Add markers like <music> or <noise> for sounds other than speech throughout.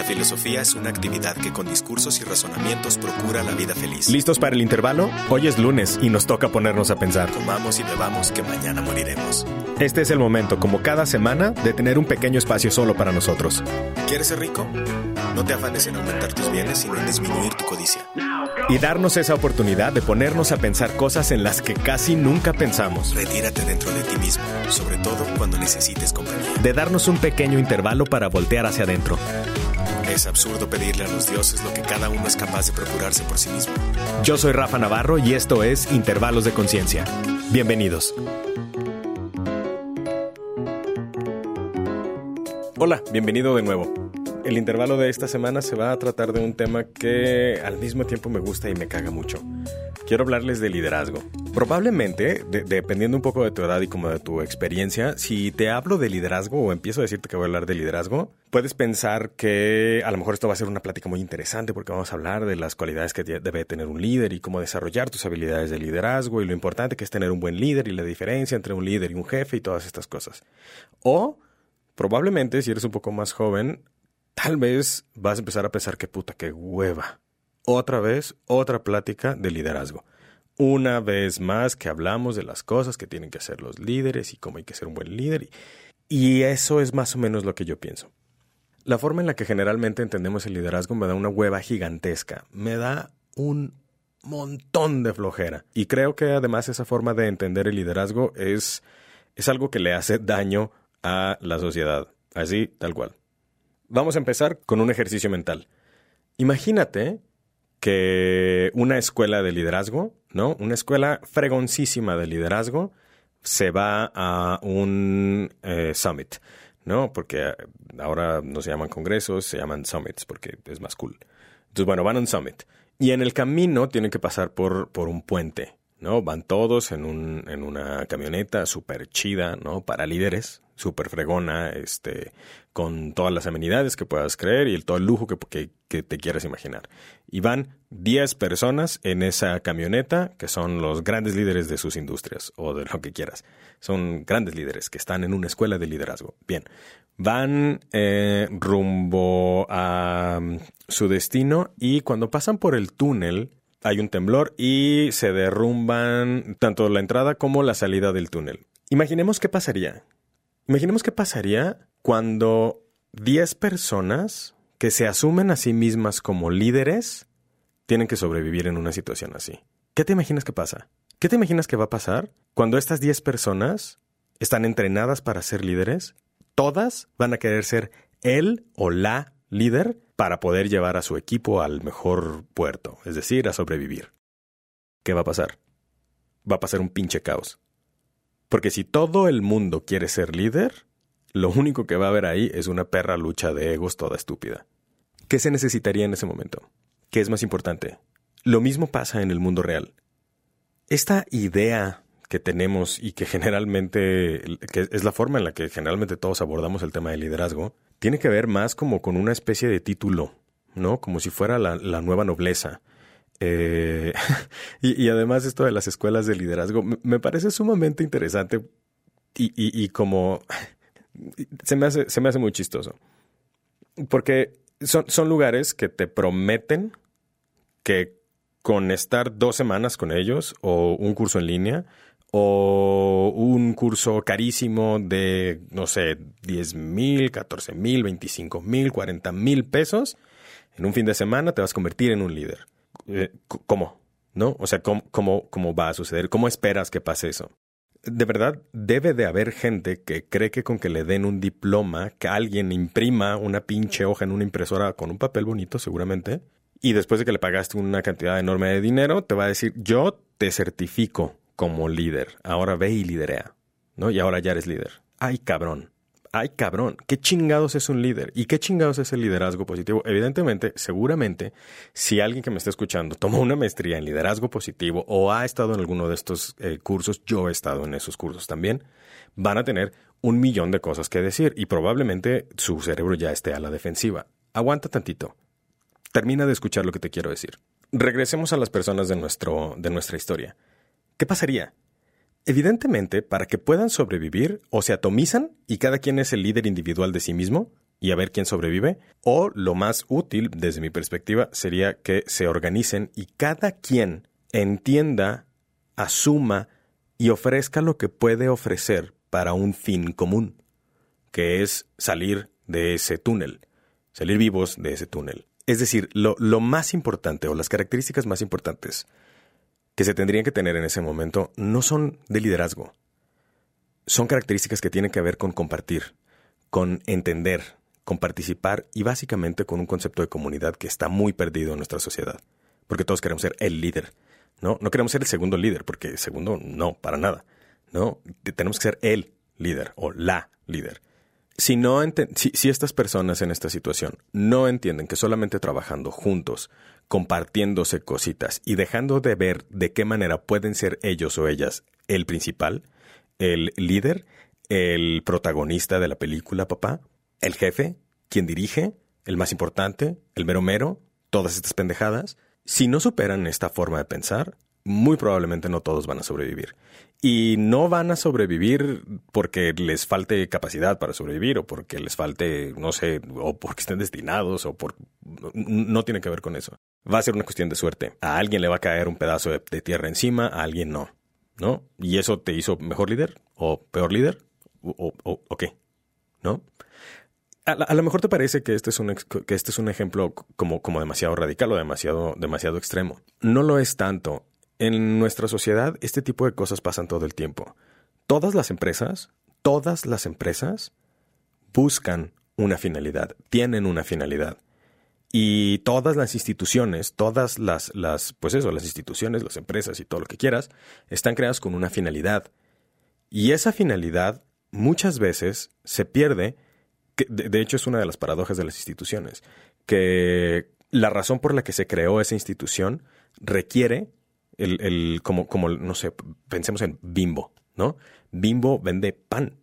La filosofía es una actividad que con discursos y razonamientos procura la vida feliz. ¿Listos para el intervalo? Hoy es lunes y nos toca ponernos a pensar. Comamos y bebamos que mañana moriremos. Este es el momento, como cada semana, de tener un pequeño espacio solo para nosotros. ¿Quieres ser rico? No te afanes en aumentar tus bienes, sino en disminuir tu codicia. Y darnos esa oportunidad de ponernos a pensar cosas en las que casi nunca pensamos. Retírate dentro de ti mismo, sobre todo cuando necesites compañía. De darnos un pequeño intervalo para voltear hacia adentro. Es absurdo pedirle a los dioses lo que cada uno es capaz de procurarse por sí mismo. Yo soy Rafa Navarro y esto es Intervalos de Conciencia. Bienvenidos. Hola, bienvenido de nuevo. El intervalo de esta semana se va a tratar de un tema que al mismo tiempo me gusta y me caga mucho. Quiero hablarles de liderazgo. Probablemente, dependiendo un poco de tu edad y como de tu experiencia, si te hablo de liderazgo o empiezo a decirte que voy a hablar de liderazgo, puedes pensar que a lo mejor esto va a ser una plática muy interesante porque vamos a hablar de las cualidades que debe tener un líder y cómo desarrollar tus habilidades de liderazgo y lo importante que es tener un buen líder y la diferencia entre un líder y un jefe y todas estas cosas. O probablemente, si eres un poco más joven, tal vez vas a empezar a pensar que puta, qué hueva. Otra vez, otra plática de liderazgo. Una vez más que hablamos de las cosas que tienen que hacer los líderes y cómo hay que ser un buen líder. Y, eso es más o menos lo que yo pienso. La forma en la que generalmente entendemos el liderazgo me da una hueva gigantesca. Me da un montón de flojera. Y creo que además esa forma de entender el liderazgo es, es algo que le hace daño a la sociedad. Así, tal cual. Vamos a empezar con un ejercicio mental. Imagínate que una escuela de liderazgo, ¿no? Una escuela fregoncísima de liderazgo se va a un eh, summit, ¿no? Porque ahora no se llaman congresos, se llaman summits porque es más cool. Entonces, bueno, van a un summit. Y en el camino tienen que pasar por, por un puente, ¿no? Van todos en, un, en una camioneta súper chida, ¿no? Para líderes, súper fregona, este, con todas las amenidades que puedas creer y el, todo el lujo que, que, te quieras imaginar. Y van 10 personas en esa camioneta que son los grandes líderes de sus industrias o de lo que quieras. Son grandes líderes que están en una escuela de liderazgo. Bien, van eh, rumbo a mm, su destino y cuando pasan por el túnel hay un temblor y se derrumban tanto la entrada como la salida del túnel. Imaginemos qué pasaría. Imaginemos qué pasaría cuando 10 personas que se asumen a sí mismas como líderes tienen que sobrevivir en una situación así. ¿Qué te imaginas que pasa? ¿Qué te imaginas que va a pasar cuando estas 10 personas están entrenadas para ser líderes? Todas van a querer ser él o la líder para poder llevar a su equipo al mejor puerto, es decir, a sobrevivir. ¿Qué va a pasar? Va a pasar un pinche caos. Porque si todo el mundo quiere ser líder, lo único que va a haber ahí es una perra lucha de egos toda estúpida. ¿Qué se necesitaría en ese momento? ¿Qué es más importante? Lo mismo pasa en el mundo real. Esta idea que tenemos y que <laughs> generalmente, que es la forma en la que generalmente todos abordamos el tema del liderazgo, tiene que ver más como con una especie de título, ¿no? Como si fuera la, nueva nobleza. Eh, <laughs> y, además esto de las escuelas de liderazgo me, parece sumamente interesante y, y, como <laughs> se me, hace, se me hace muy chistoso. Porque son, son lugares que te prometen que con estar dos semanas con ellos o un curso en línea o un curso carísimo de, no sé, 10 mil, 14 mil, 25 mil, 40 mil pesos, en un fin de semana te vas a convertir en un líder. Eh, ¿Cómo? ¿No? O sea, ¿cómo, cómo, ¿cómo va a suceder? ¿Cómo esperas que pase eso? De verdad, debe de haber gente que cree que con que le den un diploma, que alguien imprima una pinche hoja en una impresora con un papel bonito, seguramente, y después de que le pagaste una cantidad enorme de dinero, te va a decir, yo te certifico como líder. Ahora ve y liderea, ¿no? Y ahora ya eres líder. Ay, cabrón. Ay, cabrón. ¿Qué chingados es un líder? ¿Y qué chingados es el liderazgo positivo? Evidentemente, seguramente, si alguien que me está escuchando tomó una maestría en liderazgo positivo o ha estado en alguno de estos eh, cursos, yo he estado en esos cursos también, van a tener un millón de cosas que decir y probablemente su cerebro ya esté a la defensiva. Aguanta tantito. Termina de escuchar lo que te quiero decir. Regresemos a las personas de, nuestro, de nuestra historia. ¿Qué pasaría? Evidentemente, para que puedan sobrevivir, o se atomizan y cada quien es el líder individual de sí mismo, y a ver quién sobrevive. O lo más útil, desde mi perspectiva, sería que se organicen y cada quien entienda, asuma y ofrezca lo que puede ofrecer para un fin común, que es salir de ese túnel, salir vivos de ese túnel. Es decir, lo, lo más importante o las características más importantes que se tendrían que tener en ese momento no son de liderazgo, son características que tienen que ver con compartir, con entender, con participar y básicamente con un concepto de comunidad que está muy perdido en nuestra sociedad. Porque todos queremos ser el líder. No, no queremos ser el segundo líder, porque segundo no, para nada. No, tenemos que ser el líder o la líder. Si, no si, si estas personas en esta situación no entienden que solamente trabajando juntos, compartiéndose cositas y dejando de ver de qué manera pueden ser ellos o ellas el principal, el líder, el protagonista de la película, papá, el jefe, quien dirige, el más importante, el mero mero, todas estas pendejadas, si no superan esta forma de pensar, muy probablemente no todos van a sobrevivir. Y no van a sobrevivir porque les falte capacidad para sobrevivir o porque les falte, no sé, o porque estén destinados o por... No tiene que ver con eso. Va a ser una cuestión de suerte. A alguien le va a caer un pedazo de, tierra encima, a alguien no. ¿No? ¿Y eso te hizo mejor líder o peor líder? ¿O, o qué? ¿No? a, lo mejor te parece que este es un, que este es un ejemplo como, como demasiado radical o demasiado, demasiado extremo. No lo es tanto. En nuestra sociedad este tipo de cosas pasan todo el tiempo. Todas las empresas, todas las empresas buscan una finalidad, tienen una finalidad. Y todas las instituciones, todas las, las, pues eso, las instituciones, las empresas y todo lo que quieras, están creadas con una finalidad. Y esa finalidad muchas veces se pierde de, hecho es una de las paradojas de las instituciones, que la razón por la que se creó esa institución requiere el, como, como, no sé, pensemos en Bimbo, ¿no? Bimbo vende pan.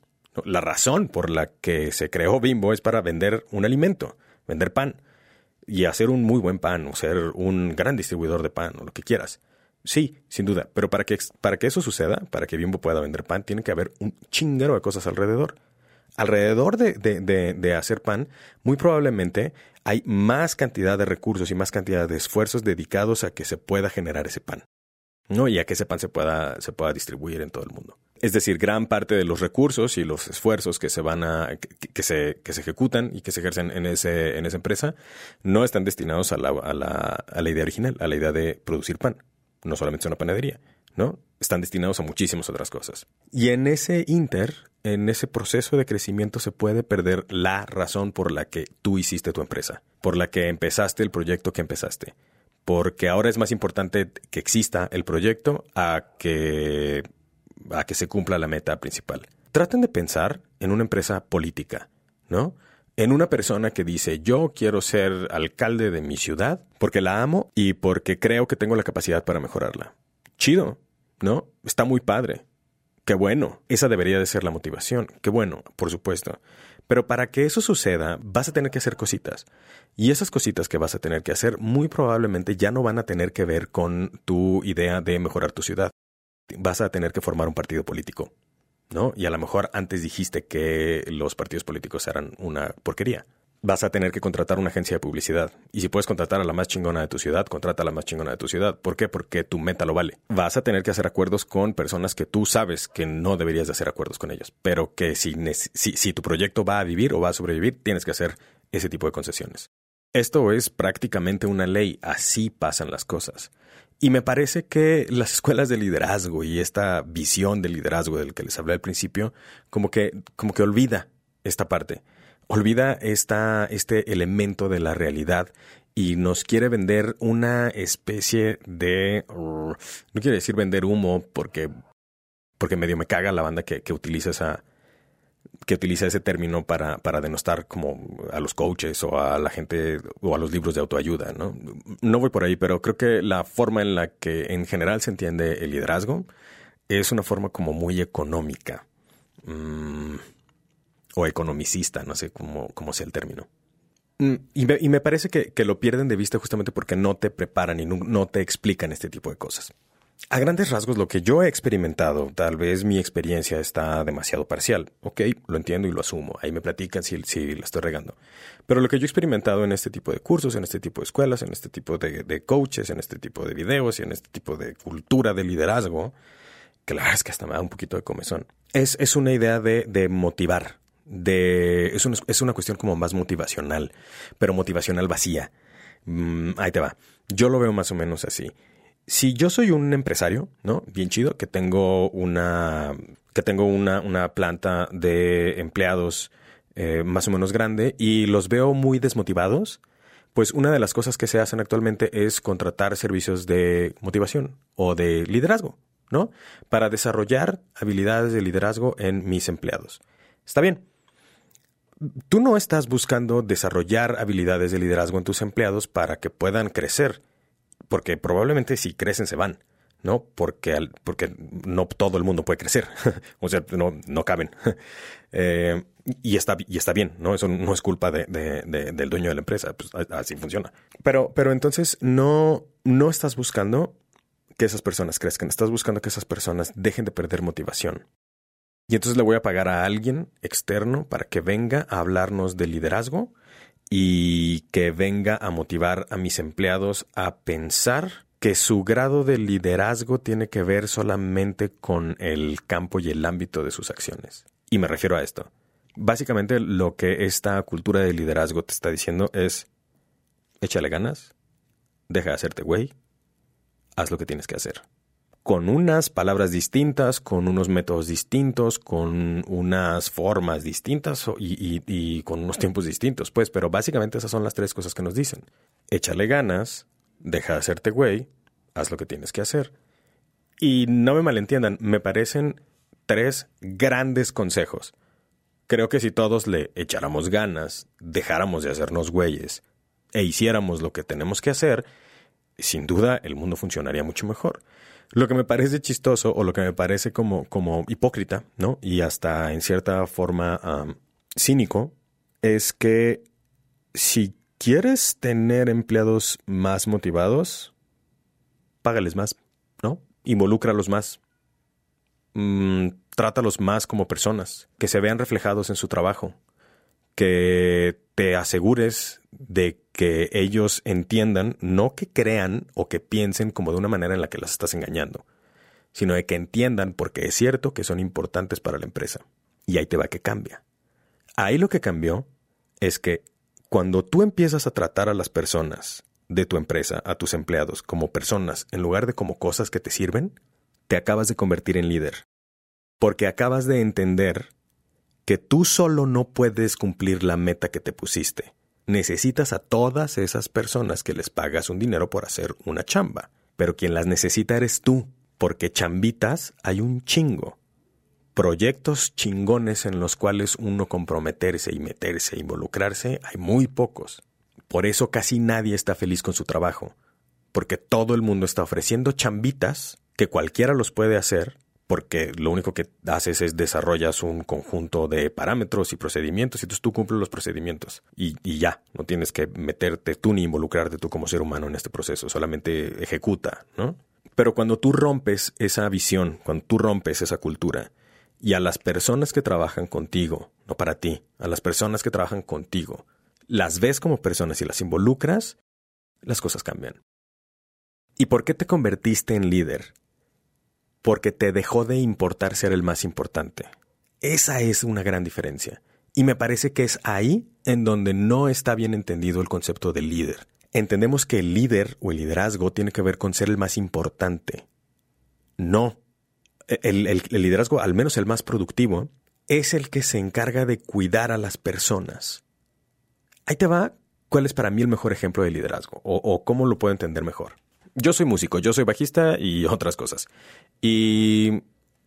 La razón por la que se creó Bimbo es para vender un alimento, vender pan y hacer un muy buen pan o ser un gran distribuidor de pan o lo que quieras. Sí, sin duda, pero para que, para que eso suceda, para que Bimbo pueda vender pan, tiene que haber un chingero de cosas alrededor alrededor de, hacer pan, muy probablemente hay más cantidad de recursos y más cantidad de esfuerzos dedicados a que se pueda generar ese pan. ¿No? Y a que ese pan se pueda, se pueda distribuir en todo el mundo. Es decir, gran parte de los recursos y los esfuerzos que se van a, que, se, que se ejecutan y que se ejercen en, ese, en esa empresa no están destinados a la, a, la, a la idea original, a la idea de producir pan. No solamente es una panadería, ¿no? Están destinados a muchísimas otras cosas. Y en ese inter, en ese proceso de crecimiento se puede perder la razón por la que tú hiciste tu empresa, por la que empezaste el proyecto que empezaste. Porque ahora es más importante que exista el proyecto a que, a que se cumpla la meta principal. Traten de pensar en una empresa política, ¿no? En una persona que dice, yo quiero ser alcalde de mi ciudad porque la amo y porque creo que tengo la capacidad para mejorarla. Chido, ¿no? Está muy padre. Qué bueno. Esa debería de ser la motivación. Qué bueno, por supuesto. Pero para que eso suceda, vas a tener que hacer cositas. Y esas cositas que vas a tener que hacer muy probablemente ya no van a tener que ver con tu idea de mejorar tu ciudad. Vas a tener que formar un partido político. ¿No? Y a lo mejor antes dijiste que los partidos políticos eran una porquería vas a tener que contratar una agencia de publicidad. Y si puedes contratar a la más chingona de tu ciudad, contrata a la más chingona de tu ciudad. ¿Por qué? Porque tu meta lo vale. Vas a tener que hacer acuerdos con personas que tú sabes que no deberías de hacer acuerdos con ellos, pero que si, si, si tu proyecto va a vivir o va a sobrevivir, tienes que hacer ese tipo de concesiones. Esto es prácticamente una ley, así pasan las cosas. Y me parece que las escuelas de liderazgo y esta visión de liderazgo del que les hablé al principio, como que, como que olvida esta parte olvida esta, este elemento de la realidad y nos quiere vender una especie de... No quiere decir vender humo porque, porque medio me caga la banda que, que utiliza esa que utiliza ese término para, para denostar como a los coaches o a la gente o a los libros de autoayuda, ¿no? No voy por ahí, pero creo que la forma en la que en general se entiende el liderazgo es una forma como muy económica. Mm, o economicista, no sé cómo, cómo sea el término. Mm, y me, parece que, lo pierden de vista justamente porque no te preparan y no, te explican este tipo de cosas. A grandes rasgos, lo que yo he experimentado, tal vez mi experiencia está demasiado parcial. Ok, lo entiendo y lo asumo. Ahí me platican si, si la estoy regando. Pero lo que yo he experimentado en este tipo de cursos, en este tipo de escuelas, en este tipo de, de coaches, en este tipo de videos y en este tipo de cultura de liderazgo, que la verdad es que hasta me da un poquito de comezón, es, es una idea de, de motivar. De, es, una, es una cuestión como más motivacional, pero motivacional vacía. Mm, ahí te va. Yo lo veo más o menos así si yo soy un empresario, ¿no? Bien chido, que tengo una, que tengo una, una planta de empleados eh, más o menos grande y los veo muy desmotivados, pues una de las cosas que se hacen actualmente es contratar servicios de motivación o de liderazgo, ¿no? Para desarrollar habilidades de liderazgo en mis empleados. Está bien. Tú no estás buscando desarrollar habilidades de liderazgo en tus empleados para que puedan crecer porque probablemente si crecen se van, ¿no? Porque, porque no todo el mundo puede crecer, <laughs> o sea, no, no caben. <laughs> Eh, y, está, y está bien, ¿no? Eso no es culpa de, del dueño de la empresa, pues así funciona. Pero, pero entonces no, no estás buscando que esas personas crezcan, estás buscando que esas personas dejen de perder motivación. Y entonces le voy a pagar a alguien externo para que venga a hablarnos de liderazgo y que venga a motivar a mis empleados a pensar que su grado de liderazgo tiene que ver solamente con el campo y el ámbito de sus acciones. Y me refiero a esto. Básicamente lo que esta cultura de liderazgo te está diciendo es, échale ganas, deja de hacerte güey, haz lo que tienes que hacer con unas palabras distintas, con unos métodos distintos, con unas formas distintas y, con unos tiempos distintos, pues, pero básicamente esas son las tres cosas que nos dicen. Échale ganas, deja de hacerte güey, haz lo que tienes que hacer. Y no me malentiendan, me parecen tres grandes consejos. Creo que si todos le echáramos ganas, dejáramos de hacernos güeyes e hiciéramos lo que tenemos que hacer, sin duda el mundo funcionaría mucho mejor. Lo que me parece chistoso o lo que me parece como, como hipócrita, ¿no? Y hasta en cierta forma cínico, es que si quieres tener empleados más motivados, págales más, ¿no? Involúcralos más. Mm, trátalos más como personas, que se vean reflejados en su trabajo, que te asegures de que ellos entiendan, no que crean o que piensen como de una manera en la que las estás engañando, sino de que entiendan porque es cierto que son importantes para la empresa. Y ahí te va que cambia. Ahí lo que cambió es que cuando tú empiezas a tratar a las personas de tu empresa, a tus empleados, como personas en lugar de como cosas que te sirven, te acabas de convertir en líder. Porque acabas de entender que tú solo no puedes cumplir la meta que te pusiste necesitas a todas esas personas que les pagas un dinero por hacer una chamba. Pero quien las necesita eres tú, porque chambitas hay un chingo. Proyectos chingones en los cuales uno comprometerse y meterse e involucrarse hay muy pocos. Por eso casi nadie está feliz con su trabajo, porque todo el mundo está ofreciendo chambitas que cualquiera los puede hacer porque lo único que haces es desarrollas un conjunto de parámetros y procedimientos y entonces tú cumples los procedimientos y, ya, no tienes que meterte tú ni involucrarte tú como ser humano en este proceso, solamente ejecuta, ¿no? Pero cuando tú rompes esa visión, cuando tú rompes esa cultura y a las personas que trabajan contigo, no para ti, a las personas que trabajan contigo, las ves como personas y las involucras, las cosas cambian. ¿Y por qué te convertiste en líder? Porque te dejó de importar ser el más importante. Esa es una gran diferencia. Y me parece que es ahí en donde no está bien entendido el concepto de líder. Entendemos que el líder o el liderazgo tiene que ver con ser el más importante. No. El, liderazgo, al menos el más productivo, es el que se encarga de cuidar a las personas. Ahí te va cuál es para mí el mejor ejemplo de liderazgo o cómo lo puedo entender mejor. Yo soy músico, yo soy bajista y <laughs> otras cosas. Y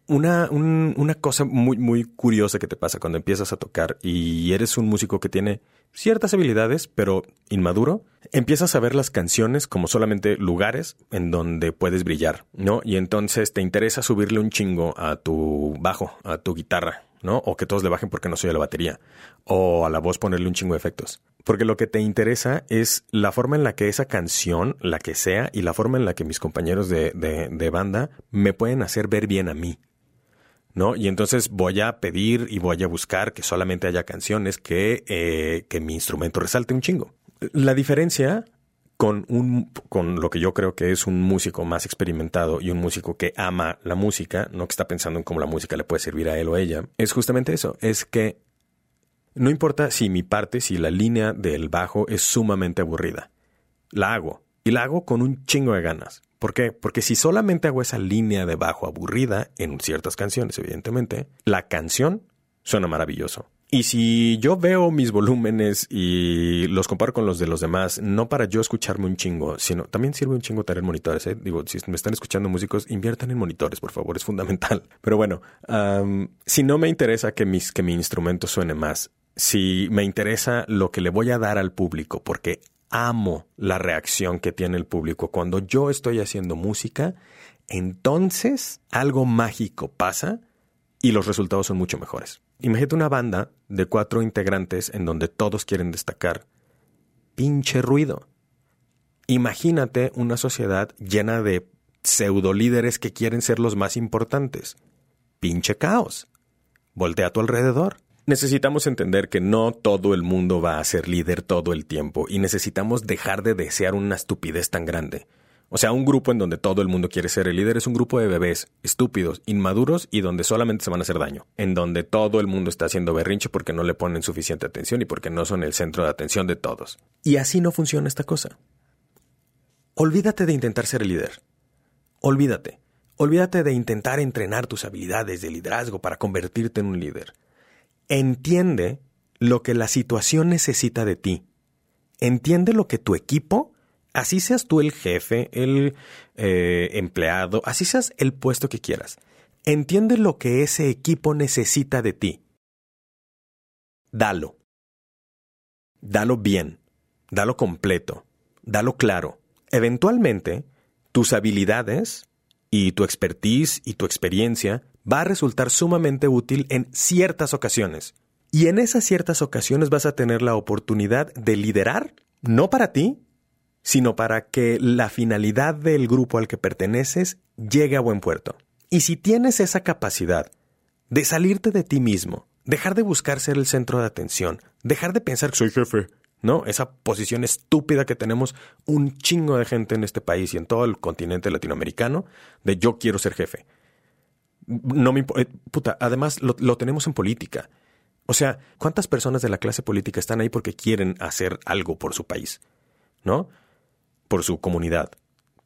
una, una cosa muy, muy curiosa que te pasa cuando empiezas a tocar y eres un músico que tiene ciertas habilidades, pero inmaduro, empiezas a ver las canciones como solamente lugares en donde puedes brillar, ¿no? Y entonces te interesa subirle un chingo a tu bajo, a tu guitarra, ¿no? O que todos le bajen porque no soy a la batería. O a la voz ponerle un chingo de efectos. Porque lo que te interesa es la forma en la que esa canción, la que sea, y la forma en la que mis compañeros de, de, banda me pueden hacer ver bien a mí. ¿No? Y entonces voy a pedir y voy a buscar que solamente haya canciones que, eh, que mi instrumento resalte un chingo. La diferencia con, un, con lo que yo creo que es un músico más experimentado y un músico que ama la música, no que está pensando en cómo la música le puede servir a él o ella, es justamente eso, es que no importa si mi parte, si la línea del bajo es sumamente aburrida, la hago y la hago con un chingo de ganas. ¿Por qué? Porque si solamente hago esa línea de bajo aburrida, en ciertas canciones evidentemente, la canción suena maravilloso. Y si yo veo mis volúmenes y los comparo con los de los demás, no para yo escucharme un chingo, sino también sirve un chingo tener monitores. ¿eh? Digo, si me están escuchando músicos, inviertan en monitores, por favor, es fundamental. <laughs> Pero bueno, si no me interesa que, mis, que mi instrumento suene más, si me interesa lo que le voy a dar al público, porque amo la reacción que tiene el público cuando yo estoy haciendo música, entonces algo mágico pasa y los resultados son mucho mejores. Imagínate una banda de cuatro integrantes en donde todos quieren destacar. Pinche ruido. Imagínate una sociedad llena de pseudo líderes que quieren ser los más importantes. Pinche caos. Voltea a tu alrededor. Necesitamos entender que no todo el mundo va a ser líder todo el tiempo y necesitamos dejar de desear una estupidez tan grande. O sea, un grupo en donde todo el mundo quiere ser el líder es un grupo de bebés estúpidos, inmaduros y donde solamente se van a hacer daño. En donde todo el mundo está haciendo berrinche porque no le ponen suficiente atención y porque no son el centro de atención de todos. Y así no funciona esta cosa. Olvídate de intentar ser el líder. Olvídate. Olvídate de intentar entrenar tus habilidades de liderazgo para convertirte en un líder. Entiende lo que la situación necesita de ti. Entiende lo que tu equipo Así seas tú el jefe, el eh, empleado, así seas el puesto que quieras. Entiende lo que ese equipo necesita de ti. Dalo. Dalo bien. Dalo completo. Dalo claro. Eventualmente, tus habilidades y tu expertise y tu experiencia va a resultar sumamente útil en ciertas ocasiones. Y en esas ciertas ocasiones vas a tener la oportunidad de liderar, no para ti, sino para que la finalidad del grupo al que perteneces llegue a buen puerto. Y si tienes esa capacidad de salirte de ti mismo, dejar de buscar ser el centro de atención, dejar de pensar que soy jefe, ¿no? Esa posición estúpida que tenemos un chingo de gente en este país y en todo el continente latinoamericano de yo quiero ser jefe. No me eh, puta, además lo, lo tenemos en política. O sea, ¿cuántas personas de la clase política están ahí porque quieren hacer algo por su país? ¿No? Por su comunidad.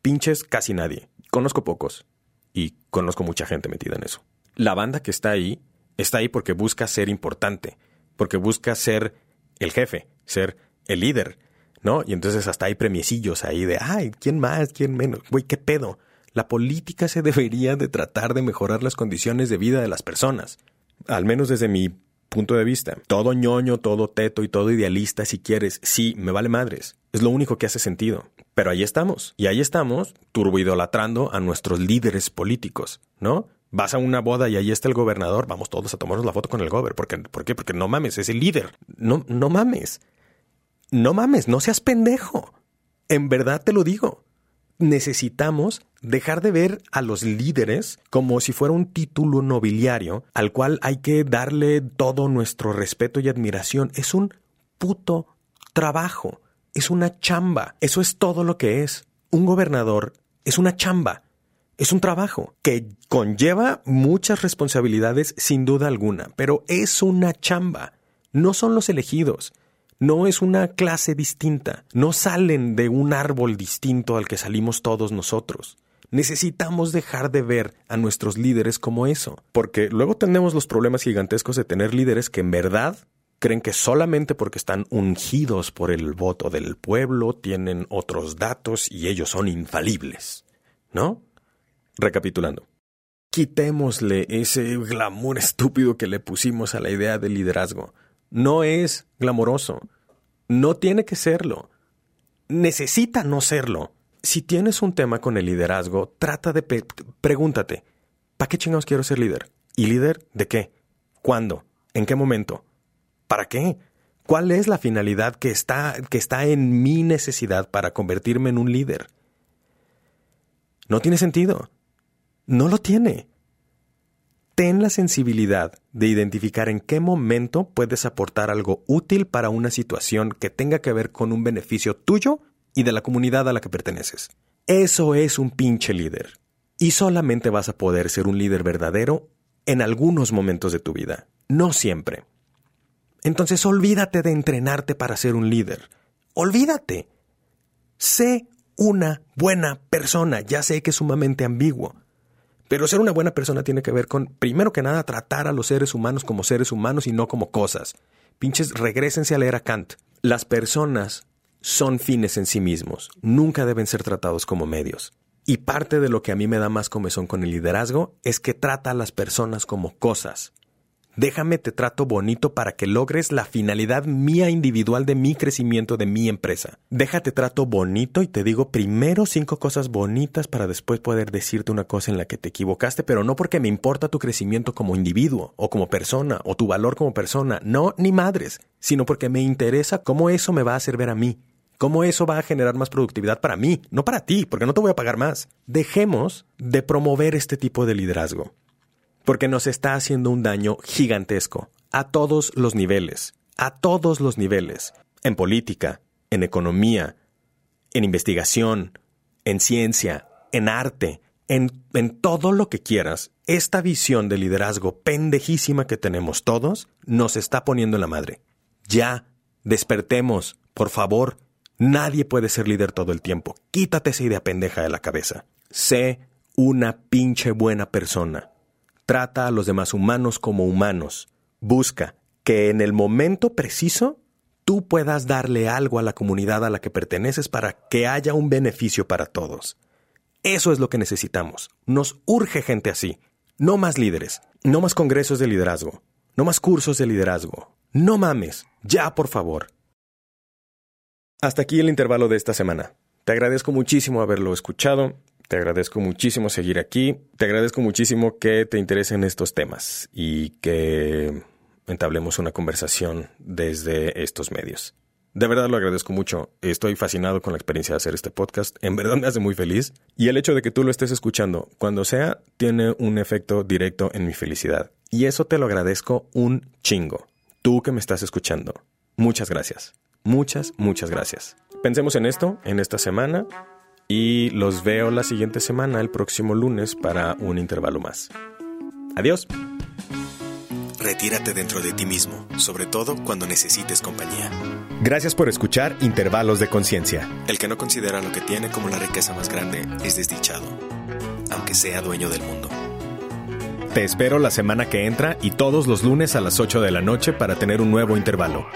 Pinches casi nadie. Conozco pocos. Y conozco mucha gente metida en eso. La banda que está ahí está ahí porque busca ser importante, porque busca ser el jefe, ser el líder, ¿no? Y entonces hasta hay premiecillos ahí de, ay, ¿quién más? ¿Quién menos? Güey, ¿qué pedo? La política se <laughs> debería de tratar de mejorar las condiciones de vida de las personas. Al menos desde mi punto de vista. Todo ñoño, todo teto y todo idealista si quieres. Sí, me vale madres. Es lo único que hace sentido. Pero ahí estamos. Y ahí estamos, turboidolatrando a nuestros líderes políticos, ¿no? Vas a una boda y ahí está el gobernador, vamos todos a tomarnos la foto con el gober. ¿Por qué? ¿Por qué? Porque no mames, es el líder. No, no mames. No mames, no seas pendejo. En verdad te lo digo necesitamos dejar de ver a los líderes como si fuera un título nobiliario al cual hay que darle todo nuestro respeto y admiración. Es un puto trabajo, es una chamba, eso es todo lo que es. Un gobernador es una chamba, es un trabajo que conlleva muchas responsabilidades sin duda alguna, pero es una chamba. No son los elegidos, no es una clase distinta, no salen de un árbol distinto al que salimos todos nosotros. Necesitamos dejar de ver a nuestros líderes como eso, porque luego tenemos los problemas gigantescos de tener líderes que en verdad creen que solamente porque están ungidos por el voto del pueblo tienen otros datos y ellos son infalibles. ¿No? Recapitulando. Quitémosle ese glamour estúpido que le pusimos a la idea del liderazgo. No es glamoroso. No tiene que serlo. Necesita no serlo. Si tienes un tema con el liderazgo, trata de pregúntate, ¿para qué chingados quiero ser líder? ¿Y líder de qué? ¿Cuándo? ¿En qué momento? ¿Para qué? ¿Cuál es la finalidad que está, que está en mi necesidad para convertirme en un líder? No tiene sentido. No lo tiene. Ten la sensibilidad de identificar en qué momento puedes aportar algo útil para una situación que tenga que ver con un beneficio tuyo y de la comunidad a la que perteneces. Eso es un pinche líder. Y solamente vas a poder ser un líder verdadero en algunos momentos de tu vida, no siempre. Entonces olvídate de entrenarte para ser un líder. Olvídate. Sé una buena persona. Ya sé que es sumamente ambiguo. Pero ser una buena persona tiene que ver con, primero que nada, tratar a los seres humanos como seres humanos y no como cosas. Pinches, regresense a leer a Kant. Las personas son fines en sí mismos, nunca deben ser tratados como medios. Y parte de lo que a mí me da más comezón con el liderazgo es que trata a las personas como cosas. Déjame te trato bonito para que logres la finalidad mía individual de mi crecimiento de mi empresa. Déjate trato bonito y te digo primero cinco cosas bonitas para después poder decirte una cosa en la que te equivocaste, pero no porque me importa tu crecimiento como individuo o como persona o tu valor como persona, no, ni madres, sino porque me interesa cómo eso me va a hacer ver a mí. Cómo eso va a generar más productividad para mí, no para ti, porque no te voy a pagar más. Dejemos de promover este tipo de liderazgo porque nos está haciendo un daño gigantesco a todos los niveles, a todos los niveles, en política, en economía, en investigación, en ciencia, en arte, en, en, todo lo que quieras, esta visión de liderazgo pendejísima que tenemos todos nos está poniendo en la madre. Ya, despertemos, por favor. Nadie puede ser líder todo el tiempo. Quítate esa idea pendeja de la cabeza. Sé una pinche buena persona. Trata a los demás humanos como humanos. Busca que en el momento preciso tú puedas darle algo a la comunidad a la que perteneces para que haya un beneficio para todos. Eso es lo que necesitamos. Nos urge gente así. No más líderes, no más congresos de liderazgo, no más cursos de liderazgo. No mames, ya por favor. Hasta aquí el intervalo de esta semana. Te agradezco muchísimo haberlo escuchado. Te agradezco muchísimo seguir aquí. Te agradezco muchísimo que te interesen estos temas y que entablemos una conversación desde estos medios. De verdad lo agradezco mucho. Estoy fascinado con la experiencia de hacer este podcast. En verdad me hace muy feliz. Y el hecho de que tú lo estés escuchando, cuando sea, tiene un efecto directo en mi felicidad. Y eso te lo agradezco un chingo. Tú que me estás escuchando. Muchas gracias. Muchas, muchas gracias. Pensemos en esto, en esta semana y los veo la siguiente semana, el próximo lunes, para un intervalo más. Adiós. Retírate dentro de ti mismo, sobre todo cuando necesites compañía. Gracias por escuchar Intervalos de Conciencia. El que no considera lo que tiene como la riqueza más grande es desdichado, aunque sea dueño del mundo. Te espero la semana que entra y todos los lunes a las 8 de la noche para tener un nuevo intervalo.